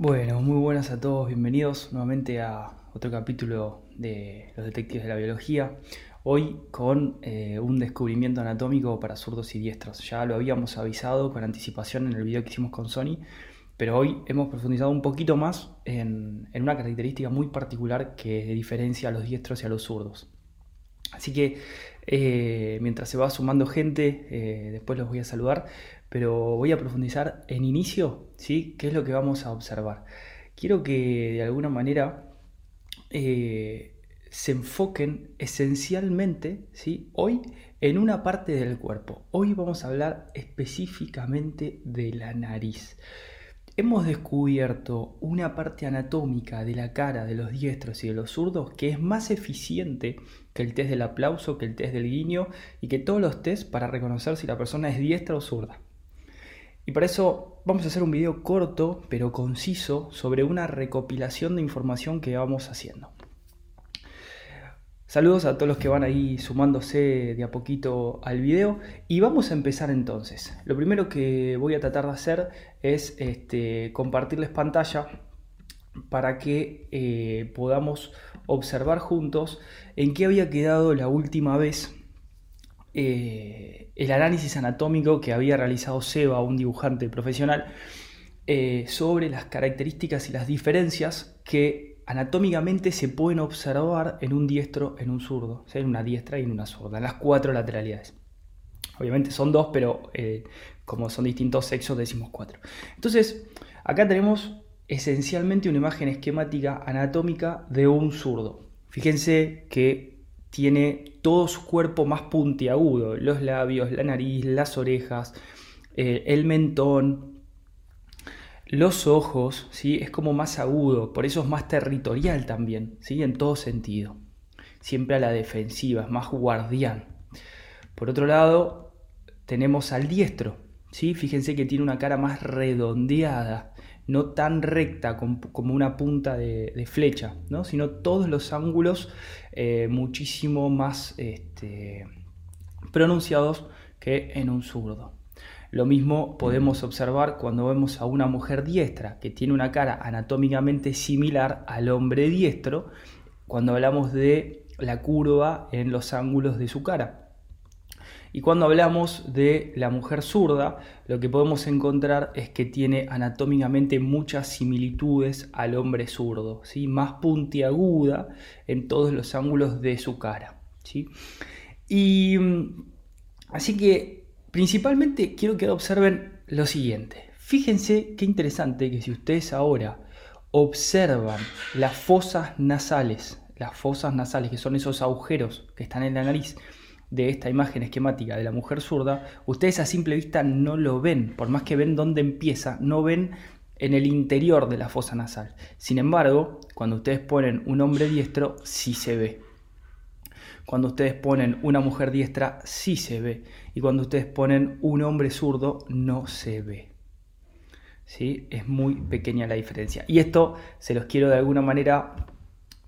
Bueno, muy buenas a todos, bienvenidos nuevamente a otro capítulo de Los Detectives de la Biología. Hoy con eh, un descubrimiento anatómico para zurdos y diestros. Ya lo habíamos avisado con anticipación en el video que hicimos con Sony, pero hoy hemos profundizado un poquito más en, una característica muy particular que diferencia a los diestros y a los zurdos. Así que eh, mientras se va sumando gente, eh, después los voy a saludar pero voy a profundizar en inicio, ¿sí? ¿Qué es lo que vamos a observar? Quiero que de alguna manera eh, se enfoquen esencialmente, ¿sí? Hoy en una parte del cuerpo. Hoy vamos a hablar específicamente de la nariz. Hemos descubierto una parte anatómica de la cara de los diestros y de los zurdos que es más eficiente que el test del aplauso, que el test del guiño y que todos los tests para reconocer si la persona es diestra o zurda. Y para eso vamos a hacer un video corto pero conciso sobre una recopilación de información que vamos haciendo. Saludos a todos los que van ahí sumándose de a poquito al video y vamos a empezar entonces. Lo primero que voy a tratar de hacer es este, compartirles pantalla para que eh, podamos observar juntos en qué había quedado la última vez eh, el análisis anatómico que había realizado Seba, un dibujante profesional, eh, sobre las características y las diferencias que anatómicamente se pueden observar en un diestro, en un zurdo, en una diestra y en una zurda, en las cuatro lateralidades. Obviamente son dos, pero eh, como son distintos sexos decimos cuatro. Entonces, acá tenemos esencialmente una imagen esquemática anatómica de un zurdo. Fíjense que tiene todo su cuerpo más puntiagudo, los labios, la nariz, las orejas, eh, el mentón, los ojos, ¿sí? es como más agudo, por eso es más territorial también, ¿sí? en todo sentido. Siempre a la defensiva, es más guardián. Por otro lado, tenemos al diestro, ¿sí? fíjense que tiene una cara más redondeada, no tan recta como una punta de, flecha, ¿no? sino todos los ángulos eh, muchísimo más este, pronunciados que en un zurdo. Lo mismo podemos observar cuando vemos a una mujer diestra que tiene una cara anatómicamente similar al hombre diestro cuando hablamos de la curva en los ángulos de su cara. Y cuando hablamos de la mujer zurda, lo que podemos encontrar es que tiene anatómicamente muchas similitudes al hombre zurdo, ¿sí? más puntiaguda en todos los ángulos de su cara. ¿sí? Y mm, así que principalmente quiero que observen lo siguiente. Fíjense qué interesante que si ustedes ahora observan las fosas nasales, las fosas nasales que son esos agujeros que están en la nariz, de esta imagen esquemática de la mujer zurda, ustedes a simple vista no lo ven, por más que ven dónde empieza, no ven en el interior de la fosa nasal. Sin embargo, cuando ustedes ponen un hombre diestro, sí se ve. Cuando ustedes ponen una mujer diestra, sí se ve. Y cuando ustedes ponen un hombre zurdo, no se ve. ¿Sí? Es muy pequeña la diferencia. Y esto se los quiero de alguna manera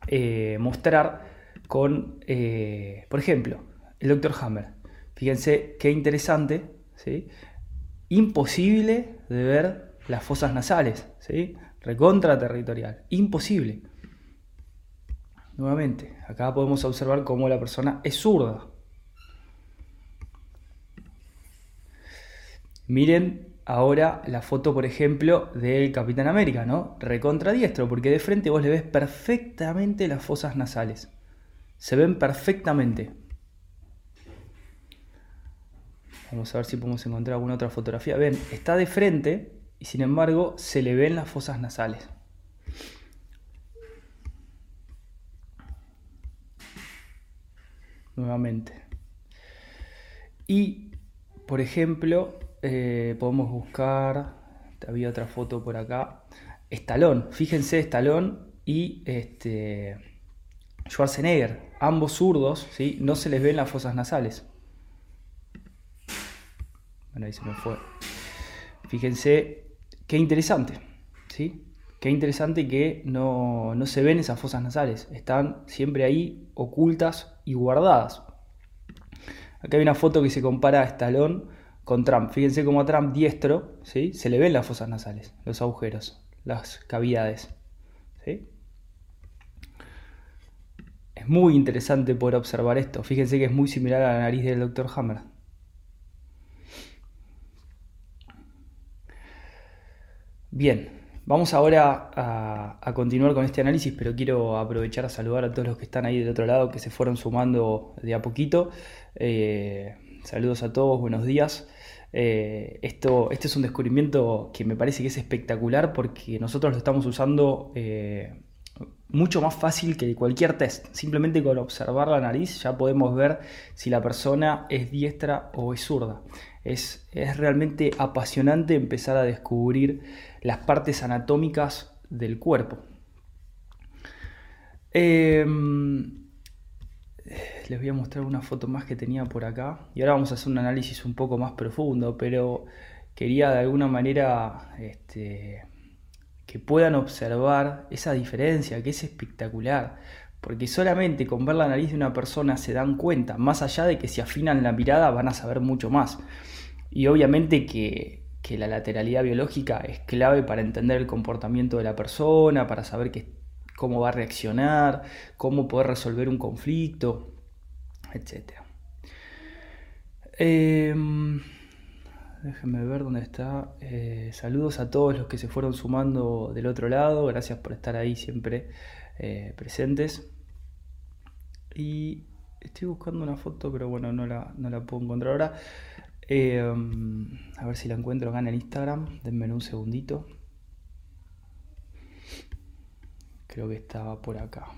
eh, mostrar con, eh, por ejemplo, el Dr. Hammer. Fíjense qué interesante, ¿sí? Imposible de ver las fosas nasales, ¿sí? Recontra territorial, imposible. Nuevamente, acá podemos observar cómo la persona es zurda. Miren ahora la foto, por ejemplo, del Capitán América, ¿no? Recontra diestro, porque de frente vos le ves perfectamente las fosas nasales. Se ven perfectamente. Vamos a ver si podemos encontrar alguna otra fotografía. Ven, está de frente y sin embargo se le ven las fosas nasales. Nuevamente. Y, por ejemplo, eh, podemos buscar, había otra foto por acá, Estalón. Fíjense, Estalón y este, Schwarzenegger, ambos zurdos, ¿sí? no se les ven las fosas nasales. Ahí se me fue. Fíjense qué interesante, ¿sí? Qué interesante que no, se ven esas fosas nasales, están siempre ahí ocultas y guardadas. Acá hay una foto que se compara a Stallone con Trump. Fíjense cómo a Trump diestro ¿sí? se le ven las fosas nasales, los agujeros. las cavidades. Es muy interesante poder observar esto. Fíjense que es muy similar a la nariz del Dr. Hammer. Bien, vamos ahora a, continuar con este análisis, pero quiero aprovechar a saludar a todos los que están ahí del otro lado, que se fueron sumando de a poquito. Eh, saludos a todos, buenos días. Eh, esto, este es un descubrimiento que me parece que es espectacular porque nosotros lo estamos usando eh, mucho más fácil que cualquier test. Simplemente con observar la nariz ya podemos ver si la persona es diestra o es zurda. Es, realmente apasionante empezar a descubrir las partes anatómicas del cuerpo. Em, les voy a mostrar una foto más que tenía por acá. Y ahora vamos a hacer un análisis un poco más profundo, pero quería de alguna manera este, que puedan observar esa diferencia, que es espectacular. Porque solamente con ver la nariz de una persona se dan cuenta, más allá de que si afinan la mirada van a saber mucho más. Y obviamente que, la lateralidad biológica es clave para entender el comportamiento de la persona, para saber cómo va a reaccionar, cómo poder resolver un conflicto, etc. Em, déjenme ver dónde está. Eh, saludos a todos los que se fueron sumando del otro lado. Gracias por estar ahí siempre eh, presentes. Y estoy buscando una foto, pero bueno, no la, no la puedo encontrar ahora. Eh, a ver si la encuentro acá en el Instagram. Denme un segundito. Creo que estaba por acá.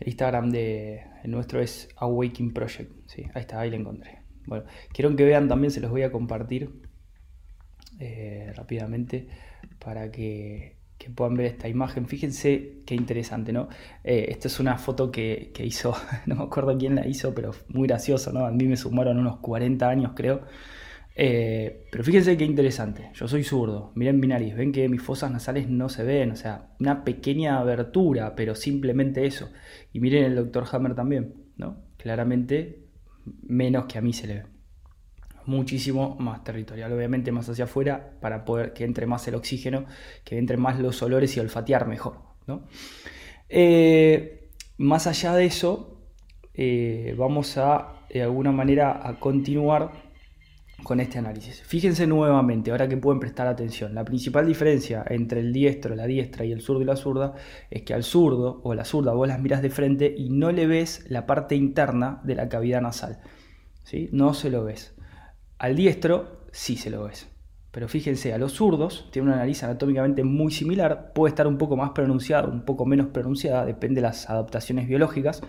El Instagram de nuestro es Awakening Project. Sí, ahí está, ahí la encontré. Bueno, quiero que vean también, se los voy a compartir eh, rápidamente para que que puedan ver esta imagen. Fíjense qué interesante, ¿no? Eh, esta es una foto que, hizo, no me acuerdo quién la hizo, pero muy gracioso, ¿no? A mí me sumaron unos 40 años, creo. Eh, pero fíjense qué interesante. Yo soy zurdo. Miren mi nariz. Ven que mis fosas nasales no se ven. O sea, una pequeña abertura, pero simplemente eso. Y miren el doctor Hammer también, ¿no? Claramente menos que a mí se le ve muchísimo más territorial, obviamente más hacia afuera para poder que entre más el oxígeno, que entre más los olores y olfatear mejor. Eh, más allá de eso, eh, vamos a de alguna manera a continuar con este análisis. Fíjense nuevamente, ahora que pueden prestar atención, la principal diferencia entre el diestro, la diestra y el zurdo y la zurda es que al zurdo o la zurda vos las miras de frente y no le ves la parte interna de la cavidad nasal. ¿sí? No se lo ves. Al diestro sí se lo ves. Pero fíjense, a los zurdos tiene una nariz anatómicamente muy similar, puede estar un poco más pronunciada, un poco menos pronunciada, depende de las adaptaciones biológicas,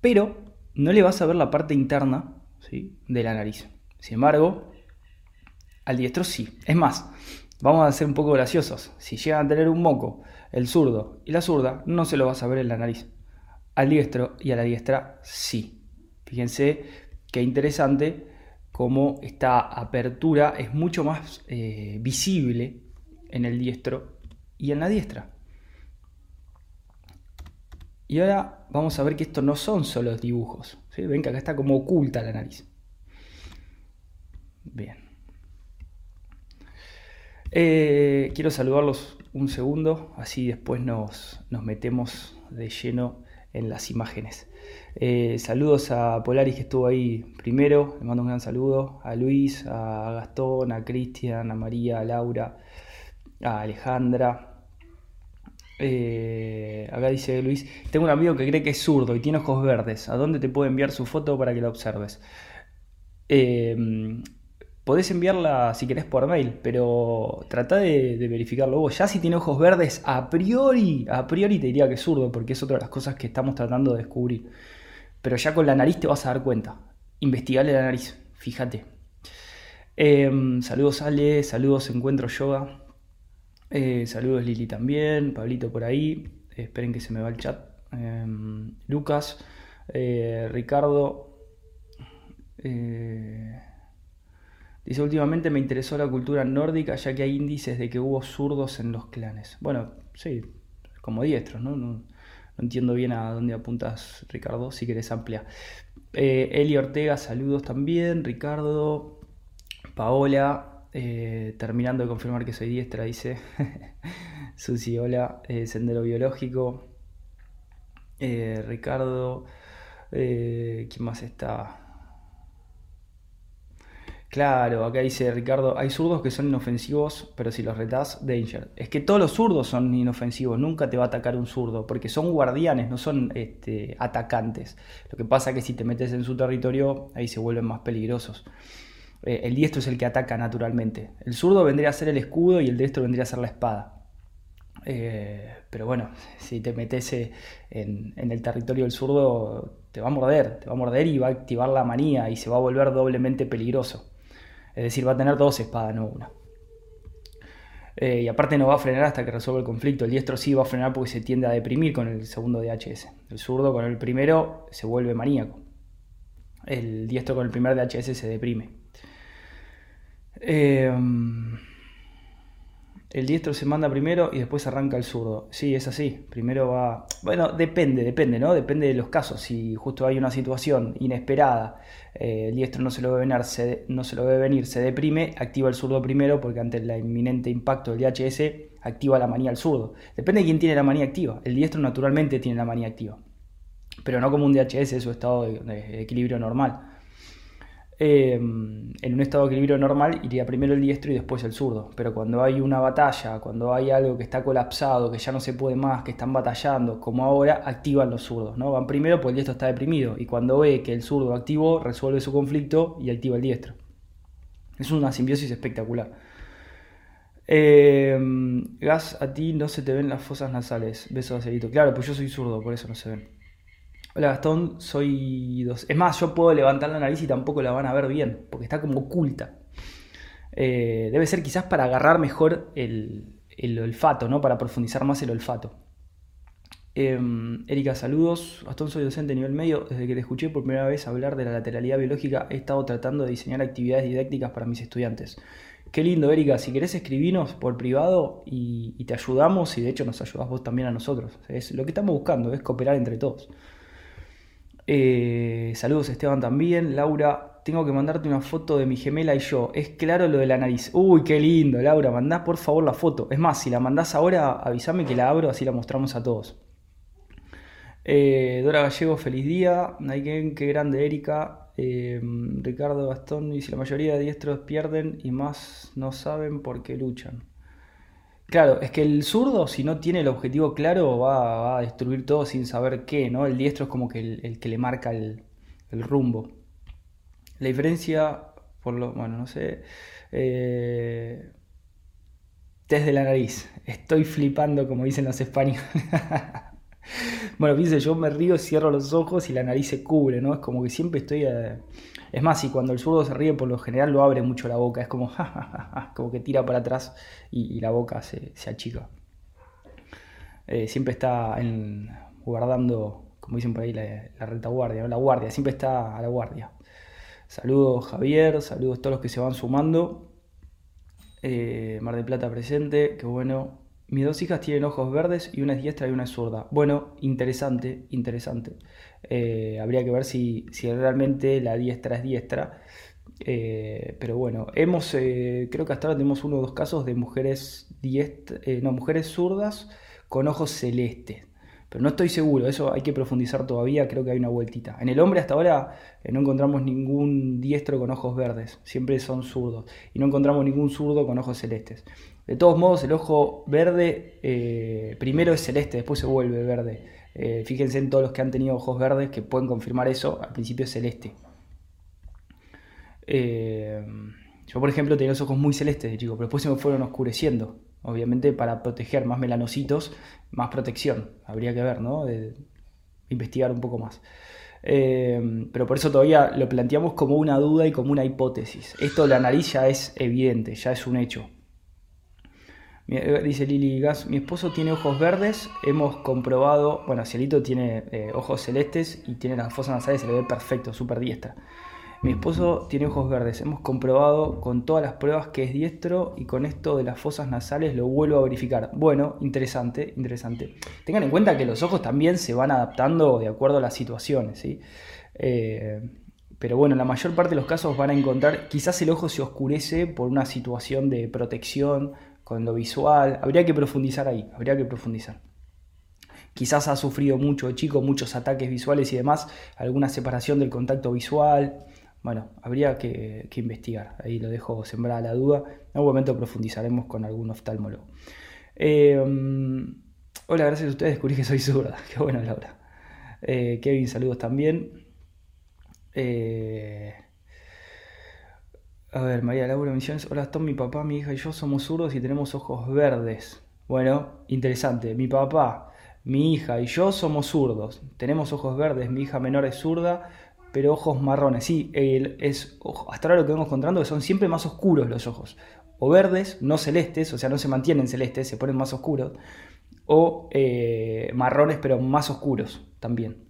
pero no le vas a ver la parte interna ¿sí? de la nariz. Sin embargo, al diestro sí. Es más, vamos a ser un poco graciosos. Si llegan a tener un moco, el zurdo y la zurda, no se lo vas a ver en la nariz. Al diestro y a la diestra sí. Fíjense qué interesante cómo esta apertura es mucho más eh, visible en el diestro y en la diestra. Y ahora vamos a ver que esto no son solo dibujos. Ven que acá está como oculta la nariz. Bien. Eh, quiero saludarlos un segundo, así después nos, nos metemos de lleno en las imágenes. Eh, saludos a Polaris que estuvo ahí primero, le mando un gran saludo, a Luis, a Gastón, a Cristian, a María, a Laura, a Alejandra. Eh, acá dice Luis, tengo un amigo que cree que es zurdo y tiene ojos verdes. ¿A dónde te puedo enviar su foto para que la observes? Eh, podés enviarla si querés por mail, pero trata de, verificarlo vos. Ya si tiene ojos verdes, a priori, a priori te diría que es zurdo, porque es otra de las cosas que estamos tratando de descubrir. Pero ya con la nariz te vas a dar cuenta. Investigale la nariz, fíjate. Em, saludos Ale, saludos Encuentro Yoga. Eh, saludos Lili también, Pablito por ahí. esperen que se me va el chat. Em, Lucas, eh, Ricardo. Eh, dice, últimamente me interesó la cultura nórdica ya que hay índices de que hubo zurdos en los clanes. Bueno, sí, como diestros, ¿no? no no entiendo bien a dónde apuntas, Ricardo, si querés ampliar. Eh, Eli Ortega, saludos también. Ricardo, Paola, Eh, terminando de confirmar que soy diestra, dice Susi, hola, eh, Sendero Biológico. Ricardo, ¿quién más está? Claro, acá dice Ricardo, hay zurdos que son inofensivos, pero si los retás, danger. Es que todos los zurdos son inofensivos, nunca te va a atacar un zurdo, porque son guardianes, no son este, atacantes. Lo que pasa es que si te metes en su territorio, ahí se vuelven más peligrosos. Eh, el diestro es el que ataca naturalmente. El zurdo vendría a ser el escudo y el diestro vendría a ser la espada. Eh, pero bueno, si te metes eh, en, en el territorio del zurdo, te va a morder, te va a morder y va a activar la manía y se va a volver doblemente peligroso. Es decir, va a tener dos espadas, no una. Eh, y aparte no va a frenar hasta que resuelva el conflicto. El diestro sí va a frenar porque se tiende a deprimir con el segundo DHS. El zurdo con el primero se vuelve maníaco. El diestro con el primer DHS se deprime. Eh, el diestro se manda primero y después arranca el zurdo. Sí, es así. Primero va. Bueno, depende, depende, ¿no? Depende de los casos. Si justo hay una situación inesperada, eh, el diestro no se lo ve venir, se, no se lo ve venir, se deprime, activa el zurdo primero porque ante el inminente impacto del DHS activa la manía al zurdo. Depende de quién tiene la manía activa. El diestro naturalmente tiene la manía activa. Pero no como un DHS, su estado de equilibrio normal. Em, en un estado de equilibrio normal iría primero el diestro y después el zurdo. Pero cuando hay una batalla, cuando hay algo que está colapsado, que ya no se puede más, que están batallando, como ahora, activan los zurdos. ¿no? Van primero porque el diestro está deprimido y cuando ve que el zurdo activó, resuelve su conflicto y activa el diestro. Es una simbiosis espectacular. Em, gas, a ti no se te ven las fosas nasales. Besos, Acerito. Claro, pues yo soy zurdo, por eso no se ven. Hola Gastón, soy dos. Es más, yo puedo levantar la nariz y tampoco la van a ver bien, porque está como oculta. Eh, debe ser quizás para agarrar mejor el, olfato, ¿no? Para profundizar más el olfato. Em, Erika, saludos. Gastón, soy docente a nivel medio. Desde que te escuché por primera vez hablar de la lateralidad biológica, he estado tratando de diseñar actividades didácticas para mis estudiantes. Qué lindo, Erika. Si querés escribirnos por privado y, te ayudamos, y de hecho nos ayudas vos también a nosotros. Es lo que estamos buscando, es cooperar entre todos. Eh, saludos Esteban también. Laura, tengo que mandarte una foto de mi gemela y yo. Es claro lo de la nariz. Uy, qué lindo, Laura. Mandá por favor la foto. Es más, si la mandás ahora, avísame que la abro, así la mostramos a todos. Eh, Dora Gallego, feliz día. Naiken, qué grande, Erika. Eh, Ricardo Gastón dice: La mayoría de diestros pierden y más no saben por qué luchan. Claro, es que el zurdo, si no tiene el objetivo claro, va, a destruir todo sin saber qué, ¿no? El diestro es como que el, que le marca el, rumbo. La diferencia, por lo, bueno, no sé, eh, desde la nariz. Estoy flipando, como dicen los españoles. bueno, fíjense, yo me río, cierro los ojos y la nariz se cubre, ¿no? Es como que siempre estoy... Eh, es más, y cuando el zurdo se ríe, por lo general lo abre mucho la boca, es como, como que tira para atrás y, la boca se, achica. Eh, siempre está guardando, como dicen por ahí, la, retaguardia, ¿no? la guardia, siempre está a la guardia. Saludos Javier, saludos a todos los que se van sumando. Eh, Mar de Plata presente, qué bueno. Mis dos hijas tienen ojos verdes y una es diestra y una es zurda. Bueno, interesante, interesante. Eh, habría que ver si, realmente la diestra es diestra. Eh, pero bueno, hemos, eh, creo que hasta ahora tenemos uno o dos casos de mujeres, no, mujeres zurdas con ojos celestes. Pero no estoy seguro, eso hay que profundizar todavía, creo que hay una vueltita. En el hombre hasta ahora no encontramos ningún diestro con ojos verdes, siempre son zurdos. Y no encontramos ningún zurdo con ojos celestes. De todos modos, el ojo verde eh, primero es celeste, después se vuelve verde. Eh, fíjense en todos los que han tenido ojos verdes que pueden confirmar eso, al principio es celeste. Eh, yo, por ejemplo, tenía los ojos muy celestes de pero después se me fueron oscureciendo. Obviamente, para proteger más melanocitos, más protección. Habría que ver, ¿no? Investigar un poco más. pero por eso todavía lo planteamos como una duda y como una hipótesis. Esto de la nariz ya es evidente, ya es un hecho. Eh, dice Lili Gas, mi esposo tiene ojos verdes, hemos comprobado, bueno, Cielito tiene eh, ojos celestes y tiene las fosas nasales, se le ve perfecto, súper diestra. Mi esposo tiene ojos verdes, hemos comprobado con todas las pruebas que es diestro y con esto de las fosas nasales lo vuelvo a verificar. Bueno, interesante, interesante. Tengan en cuenta que los ojos también se van adaptando de acuerdo a las situaciones, ¿sí? Eh, pero bueno, en la mayor parte de los casos van a encontrar, quizás el ojo se oscurece por una situación de protección con lo visual. Habría que profundizar ahí, habría que profundizar. Quizás ha sufrido mucho chico, muchos ataques visuales y demás, alguna separación del contacto visual. Bueno, habría que, investigar. Ahí lo dejo sembrada la duda. En algún momento profundizaremos con algún oftalmólogo. Eh, hola, gracias a ustedes descubrí que soy zurda. Qué bueno, Laura. Eh, Kevin, saludos también. Eh, a ver, María Laura Misiones. Hola, Tom, mi papá, mi hija y yo somos zurdos y tenemos ojos verdes. Bueno, interesante. Mi papá, mi hija y yo somos zurdos. Tenemos ojos verdes. Mi hija menor es zurda, pero ojos marrones. Sí, es, hasta ahora lo que vemos encontrando que son siempre más oscuros los ojos. O verdes, no celestes, o sea, no se mantienen celestes, se ponen más oscuros. O eh, marrones, pero más oscuros también.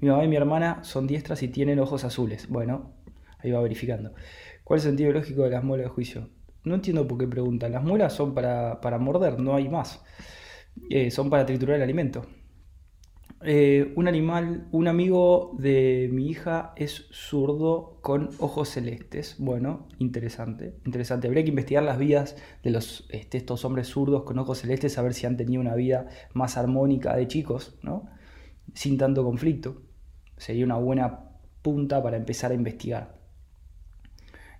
Mi mamá y mi hermana son diestras y tienen ojos azules. Bueno, ahí va verificando. ¿Cuál es el sentido lógico de las muelas de juicio? No entiendo por qué preguntan. Las muelas son para, para morder, no hay más. Eh, son para triturar el alimento. Eh, un animal, un amigo de mi hija es zurdo con ojos celestes. Bueno, interesante, interesante. Habría que investigar las vidas de este, estos hombres zurdos con ojos celestes, a ver si han tenido una vida más armónica de chicos, ¿no? Sin tanto conflicto. Sería una buena punta para empezar a investigar.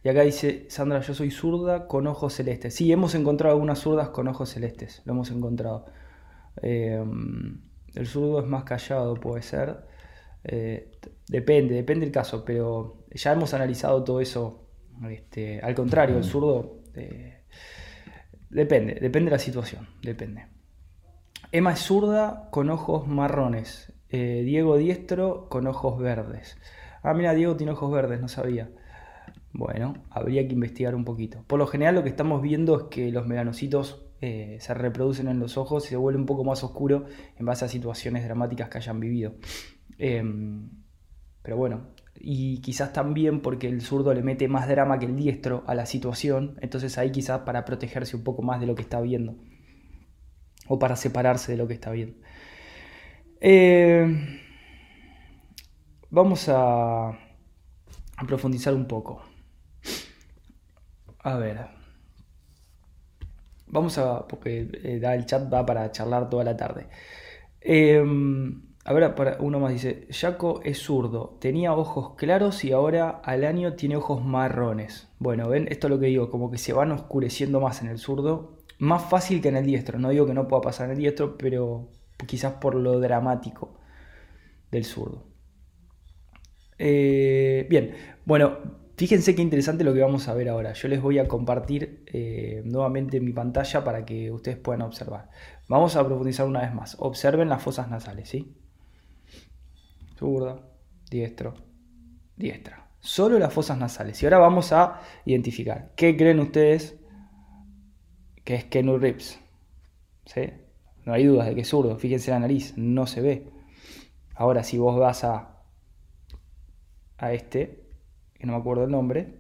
Y acá dice, Sandra, yo soy zurda con ojos celestes. Sí, hemos encontrado algunas zurdas con ojos celestes, lo hemos encontrado. Eh, el zurdo es más callado, puede ser. Eh, depende, depende del caso, pero ya hemos analizado todo eso. Este, al contrario, el zurdo eh, depende, depende de la situación, depende. Emma es zurda con ojos marrones. Eh, Diego diestro con ojos verdes. Ah, mira, Diego tiene ojos verdes, no sabía. Bueno, habría que investigar un poquito. Por lo general lo que estamos viendo es que los melanocitos eh, se reproducen en los ojos y se vuelve un poco más oscuro en base a situaciones dramáticas que hayan vivido. Em, pero bueno, y quizás también porque el zurdo le mete más drama que el diestro a la situación, entonces ahí quizás para protegerse un poco más de lo que está viendo o para separarse de lo que está viendo. Em, vamos a, a profundizar un poco. A ver. Vamos a, porque eh, el chat va para charlar toda la tarde. Em, a ver, uno más dice, Jaco es zurdo, tenía ojos claros y ahora al año tiene ojos marrones. Bueno, ven, esto es lo que digo, como que se van oscureciendo más en el zurdo, más fácil que en el diestro. No digo que no pueda pasar en el diestro, pero quizás por lo dramático del zurdo. Eh, bien, bueno, Fíjense qué interesante lo que vamos a ver ahora. Yo les voy a compartir eh, nuevamente mi pantalla para que ustedes puedan observar. Vamos a profundizar una vez más. Observen las fosas nasales, ¿sí? Zurda, diestro, diestra. Solo las fosas nasales. Y ahora vamos a identificar. ¿Qué creen ustedes que es Kenu Rips? ¿Sí? No hay dudas de que es zurdo. Fíjense la nariz, no se ve. Ahora, si vos vas a, a este, que no me acuerdo el nombre,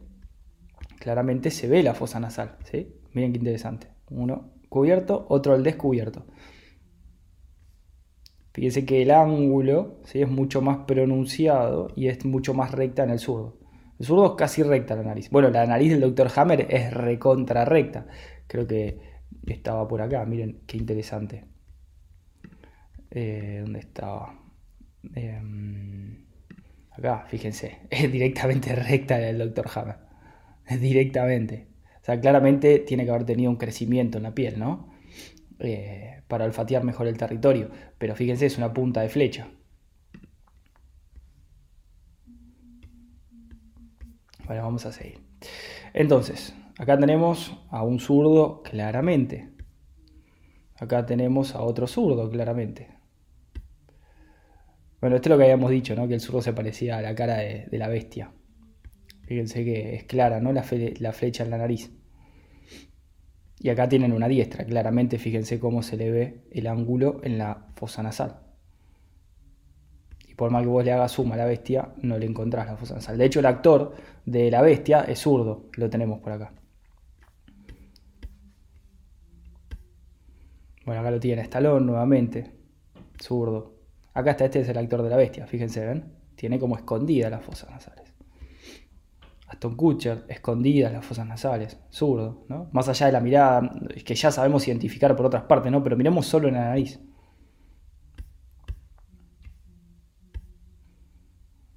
claramente se ve la fosa nasal. ¿sí? Miren qué interesante. Uno cubierto, otro al descubierto. Fíjense que el ángulo ¿sí? es mucho más pronunciado y es mucho más recta en el zurdo. El zurdo es casi recta la nariz. Bueno, la nariz del doctor Hammer es recontra recta. Creo que estaba por acá. Miren qué interesante. Eh, ¿Dónde estaba? Eh, Acá, fíjense, es directamente recta del Dr. Hammer. Directamente. O sea, claramente tiene que haber tenido un crecimiento en la piel, ¿no? Eh, para olfatear mejor el territorio. Pero fíjense, es una punta de flecha. Bueno, vamos a seguir. Entonces, acá tenemos a un zurdo claramente. Acá tenemos a otro zurdo claramente. Bueno, esto es lo que habíamos dicho, ¿no? Que el zurdo se parecía a la cara de, la bestia. Fíjense que es clara, ¿no? La, flecha en la nariz. Y acá tienen una diestra, claramente fíjense cómo se le ve el ángulo en la fosa nasal. Y por más que vos le hagas suma a la bestia, no le encontrás la fosa nasal. De hecho, el actor de la bestia es zurdo, lo tenemos por acá. Bueno, acá lo tiene Estalón nuevamente, zurdo. Acá está, este es el actor de la bestia, fíjense, ¿ven? Tiene como escondidas las fosas nasales. Aston Kutcher, escondidas las fosas nasales, zurdo, ¿no? Más allá de la mirada, que ya sabemos identificar por otras partes, ¿no? Pero miremos solo en la nariz.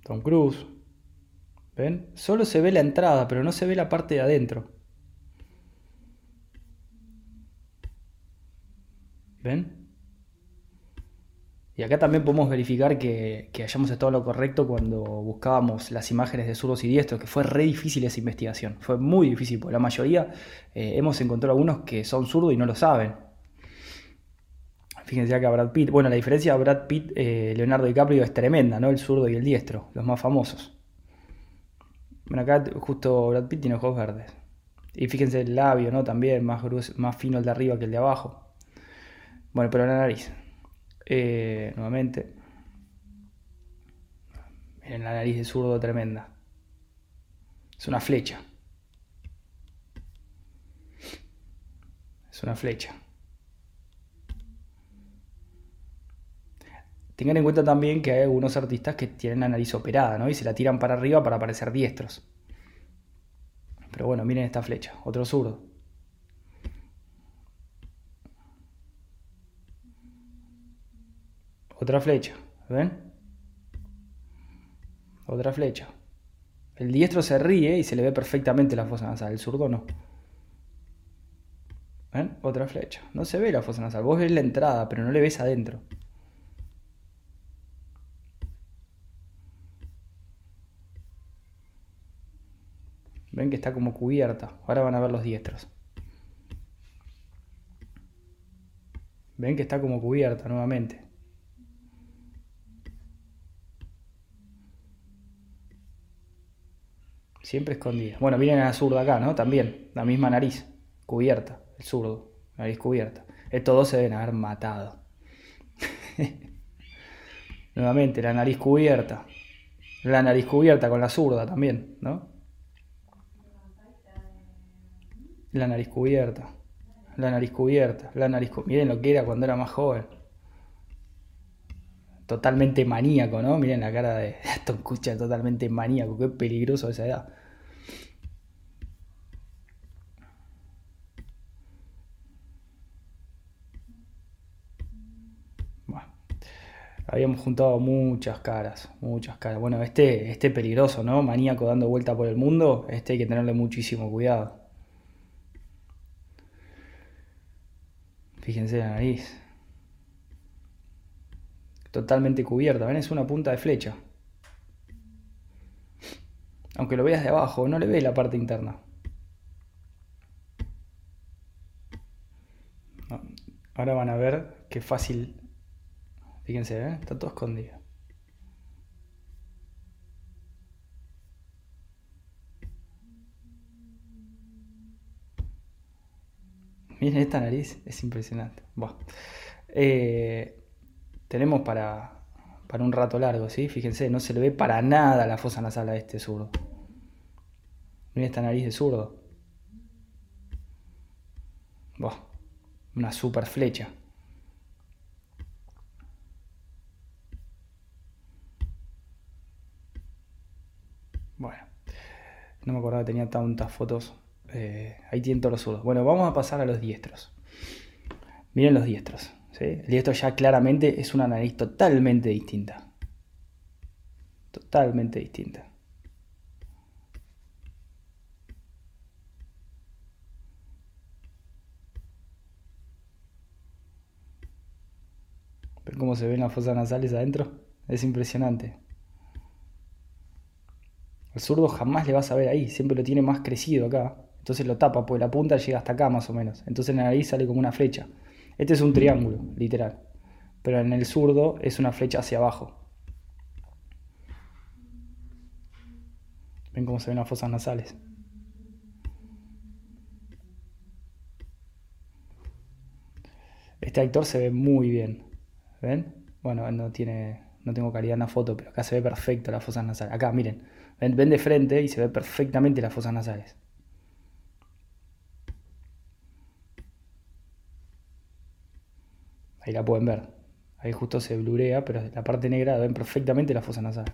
Tom Cruise. ¿Ven? Solo se ve la entrada, pero no se ve la parte de adentro. ¿Ven? Y acá también podemos verificar que, hayamos estado lo correcto cuando buscábamos las imágenes de zurdos y diestros, que fue re difícil esa investigación. Fue muy difícil, porque la mayoría eh, hemos encontrado algunos que son zurdos y no lo saben. Fíjense acá Brad Pitt. Bueno, la diferencia de Brad Pitt, eh, Leonardo DiCaprio es tremenda, ¿no? El zurdo y el diestro, los más famosos. Bueno, acá justo Brad Pitt tiene ojos verdes. Y fíjense el labio, ¿no? También más, más fino el de arriba que el de abajo. Bueno, pero la nariz. Eh, nuevamente. Miren la nariz de zurdo tremenda. Es una flecha. Es una flecha. Tengan en cuenta también que hay algunos artistas que tienen la nariz operada, ¿no? Y se la tiran para arriba para parecer diestros. Pero bueno, miren esta flecha, otro zurdo. Otra flecha, ¿ven? Otra flecha. El diestro se ríe y se le ve perfectamente la fosa nasal, el zurdo no. ¿Ven? Otra flecha. No se ve la fosa nasal. Vos ves la entrada, pero no le ves adentro. Ven que está como cubierta. Ahora van a ver los diestros. Ven que está como cubierta nuevamente. Siempre escondida. Bueno, miren a la zurda acá, ¿no? También, la misma nariz, cubierta, el zurdo, nariz cubierta. Estos dos se deben haber matado. Nuevamente, la nariz cubierta. La nariz cubierta con la zurda también, ¿no? La nariz cubierta. La nariz cubierta. La nariz Miren lo que era cuando era más joven. Totalmente maníaco, ¿no? Miren la cara de Aston Kutcher, totalmente maníaco. Qué peligroso esa edad. Habíamos juntado muchas caras, muchas caras. Bueno, este, este peligroso, ¿no? Maníaco dando vuelta por el mundo, este hay que tenerle muchísimo cuidado. Fíjense la nariz. Totalmente cubierta, ¿ven? Es una punta de flecha. Aunque lo veas de abajo, no le ves la parte interna. Ahora van a ver qué fácil Fíjense, ¿eh? está todo escondido. Miren esta nariz, es impresionante. Eh, tenemos para, para un rato largo, ¿sí? Fíjense, no se le ve para nada la fosa nasal a este zurdo. Miren esta nariz de zurdo. una super flecha. Bueno, no me acordaba que tenía tantas fotos. Eh, ahí tienen todos los zurdos. Bueno, vamos a pasar a los diestros. Miren los diestros. El diestro ya claramente es una nariz totalmente distinta. Totalmente distinta. ¿Ven cómo se ven las fosas nasales adentro? Es impresionante. El zurdo jamás le vas a ver ahí, siempre lo tiene más crecido acá. Entonces lo tapa, pues la punta llega hasta acá más o menos. Entonces la nariz sale como una flecha. Este es un triángulo, literal. Pero en el zurdo es una flecha hacia abajo. ¿Ven cómo se ven las fosas nasales? Este actor se ve muy bien. ¿Ven? Bueno, no tiene. No tengo calidad en la foto, pero acá se ve perfecto las fosas nasales. Acá, miren. Ven, de frente y se ve perfectamente las fosas nasales. Ahí la pueden ver. Ahí justo se blurea, pero la parte negra ven perfectamente la fosa nasal.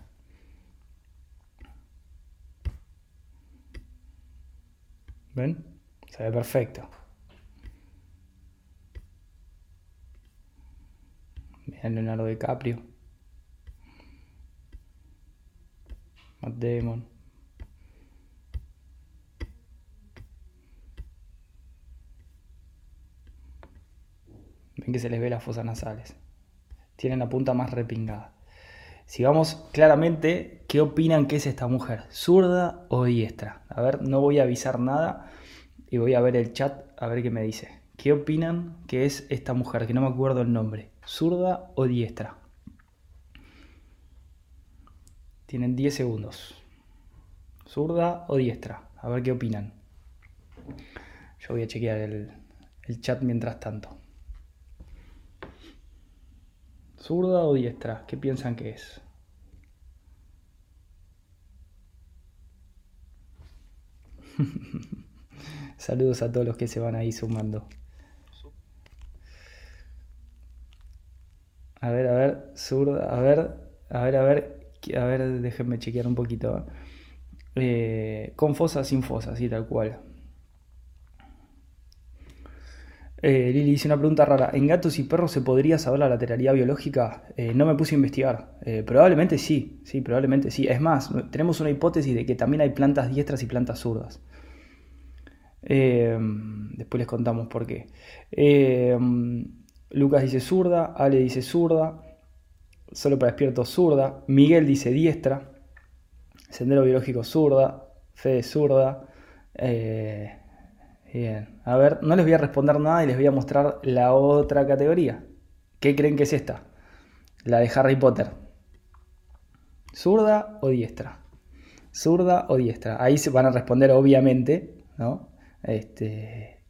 ¿Ven? Se ve perfecto. Vean Leonardo DiCaprio. Matt. Ven que se les ve las fosas nasales. Tienen la punta más repingada. Si vamos claramente, ¿qué opinan que es esta mujer? ¿Zurda o diestra? A ver, no voy a avisar nada y voy a ver el chat a ver qué me dice. ¿Qué opinan que es esta mujer? Que no me acuerdo el nombre. ¿Zurda o diestra? Tienen 10 segundos. ¿Zurda o diestra? A ver qué opinan. Yo voy a chequear el, el chat mientras tanto. ¿Zurda o diestra? ¿Qué piensan que es? Saludos a todos los que se van ahí sumando. A ver, a ver, zurda, a ver, a ver, a ver, a ver, déjenme chequear un poquito. Eh, con fosa, sin fosa, así tal cual. Eh, Lili dice una pregunta rara. ¿En gatos y perros se podría saber la lateralidad biológica? Eh, no me puse a investigar. Eh, probablemente sí, sí, probablemente sí. Es más, tenemos una hipótesis de que también hay plantas diestras y plantas zurdas. después les contamos por qué. Lucas dice zurda, Ale dice zurda, solo para despierto zurda, Miguel dice diestra, Sendero Biológico zurda, Fede zurda. Bien, a ver, no les voy a responder nada y les voy a mostrar la otra categoría. ¿Qué creen que es esta? La de Harry Potter. ¿Zurda o diestra? ¿Zurda o diestra? Ahí se van a responder obviamente, ¿no? Este,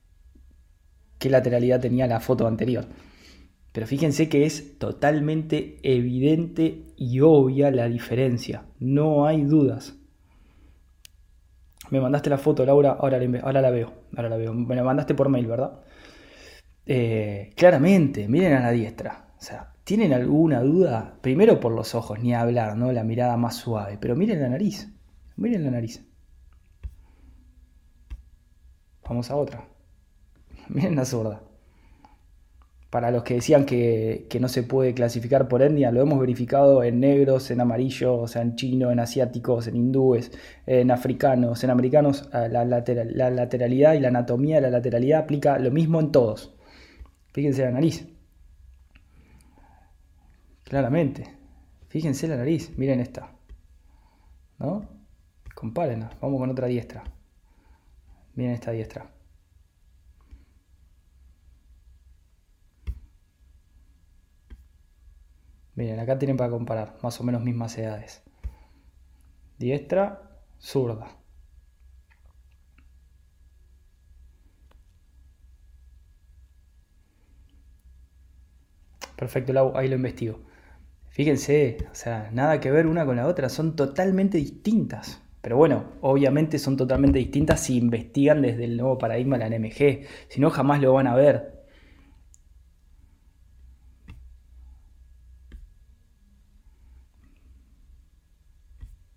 qué lateralidad tenía la foto anterior. Pero fíjense que es totalmente evidente y obvia la diferencia. No hay dudas. Me mandaste la foto, Laura, ahora ahora la veo. Ahora la veo. Me la mandaste por mail, ¿verdad? Eh, claramente, miren a la diestra. O sea, ¿tienen alguna duda? Primero por los ojos, ni hablar, ¿no? La mirada más suave. Pero miren la nariz. Miren la nariz. Vamos a otra. Miren la zurda. Para los que decían que, no se puede clasificar por etnia, lo hemos verificado en negros, en amarillos, en chino, en asiáticos, en hindúes, en africanos, en americanos. La, la lateralidad y la anatomía de la lateralidad aplica lo mismo en todos. Fíjense la nariz. Claramente. Fíjense la nariz. Miren esta. ¿No? Compárenla. Vamos con otra diestra. Miren esta diestra. Miren, acá tienen para comparar, más o menos mismas edades. Diestra, zurda. Perfecto, ahí lo investigo. Fíjense, o sea, nada que ver una con la otra, son totalmente distintas. Pero bueno, obviamente son totalmente distintas si investigan desde el nuevo paradigma de la NMG, si no jamás lo van a ver.